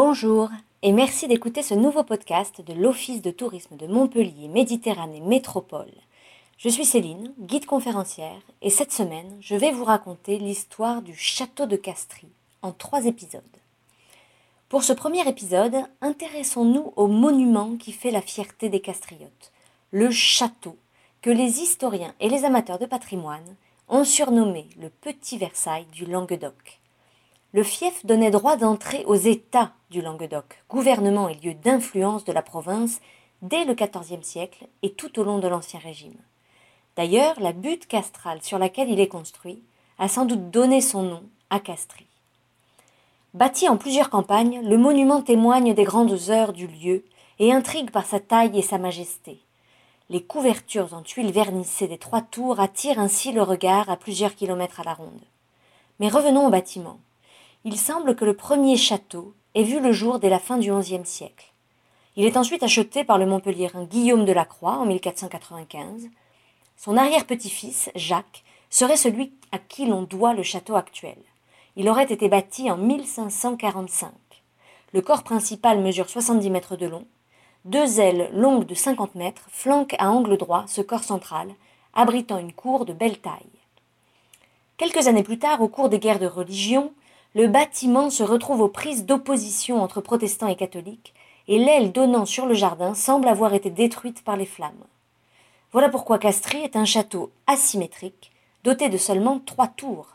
Bonjour et merci d'écouter ce nouveau podcast de l'Office de tourisme de Montpellier Méditerranée Métropole. Je suis Céline, guide conférencière, et cette semaine, je vais vous raconter l'histoire du château de Castries en trois épisodes. Pour ce premier épisode, intéressons-nous au monument qui fait la fierté des Castriotes, le château, que les historiens et les amateurs de patrimoine ont surnommé le Petit Versailles du Languedoc. Le fief donnait droit d'entrée aux États du Languedoc, gouvernement et lieu d'influence de la province dès le XIVe siècle et tout au long de l'Ancien Régime. D'ailleurs, la butte castrale sur laquelle il est construit a sans doute donné son nom à Castries. Bâti en plusieurs campagnes, le monument témoigne des grandes heures du lieu et intrigue par sa taille et sa majesté. Les couvertures en tuiles vernissées des trois tours attirent ainsi le regard à plusieurs kilomètres à la ronde. Mais revenons au bâtiment. Il semble que le premier château ait vu le jour dès la fin du XIe siècle. Il est ensuite acheté par le Montpelliérain Guillaume de la Croix en 1495. Son arrière-petit-fils, Jacques, serait celui à qui l'on doit le château actuel. Il aurait été bâti en 1545. Le corps principal mesure 70 mètres de long. Deux ailes longues de 50 mètres flanquent à angle droit ce corps central, abritant une cour de belle taille. Quelques années plus tard, au cours des guerres de religion, le bâtiment se retrouve aux prises d'opposition entre protestants et catholiques, et l'aile donnant sur le jardin semble avoir été détruite par les flammes. Voilà pourquoi Castries est un château asymétrique, doté de seulement trois tours.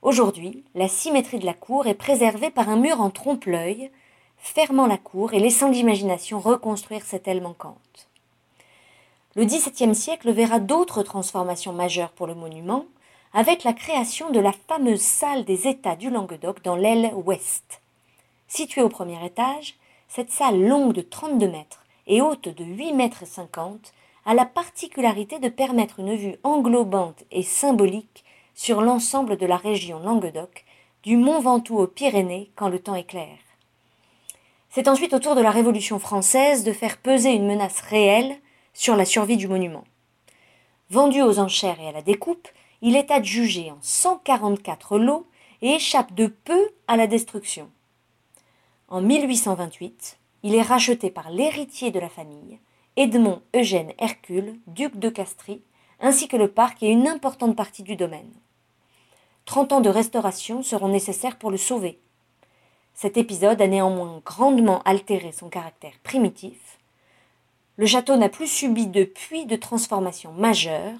Aujourd'hui, la symétrie de la cour est préservée par un mur en trompe-l'œil, fermant la cour et laissant l'imagination reconstruire cette aile manquante. Le XVIIe siècle verra d'autres transformations majeures pour le monument, avec la création de la fameuse salle des États du Languedoc dans l'aile ouest. Située au premier étage, cette salle longue de 32 mètres et haute de 8 mètres 50 a la particularité de permettre une vue englobante et symbolique sur l'ensemble de la région Languedoc, du Mont Ventoux aux Pyrénées quand le temps est clair. C'est ensuite au tour de la Révolution française de faire peser une menace réelle sur la survie du monument. Vendu aux enchères et à la découpe, il est adjugé en 144 lots et échappe de peu à la destruction. En 1828, il est racheté par l'héritier de la famille, Edmond Eugène Hercule, duc de Castries, ainsi que le parc et une importante partie du domaine. Trente ans de restauration seront nécessaires pour le sauver. Cet épisode a néanmoins grandement altéré son caractère primitif. Le château n'a plus subi depuis de transformations majeures.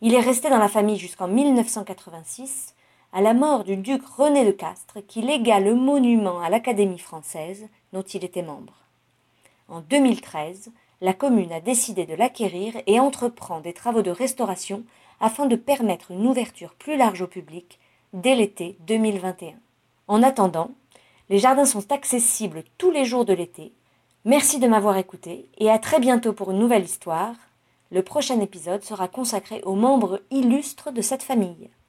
Il est resté dans la famille jusqu'en 1986, à la mort du duc René de Castres, qui légua le monument à l'Académie française, dont il était membre. En 2013, la commune a décidé de l'acquérir et entreprend des travaux de restauration afin de permettre une ouverture plus large au public dès l'été 2021. En attendant, les jardins sont accessibles tous les jours de l'été. Merci de m'avoir écouté et à très bientôt pour une nouvelle histoire. Le prochain épisode sera consacré aux membres illustres de cette famille.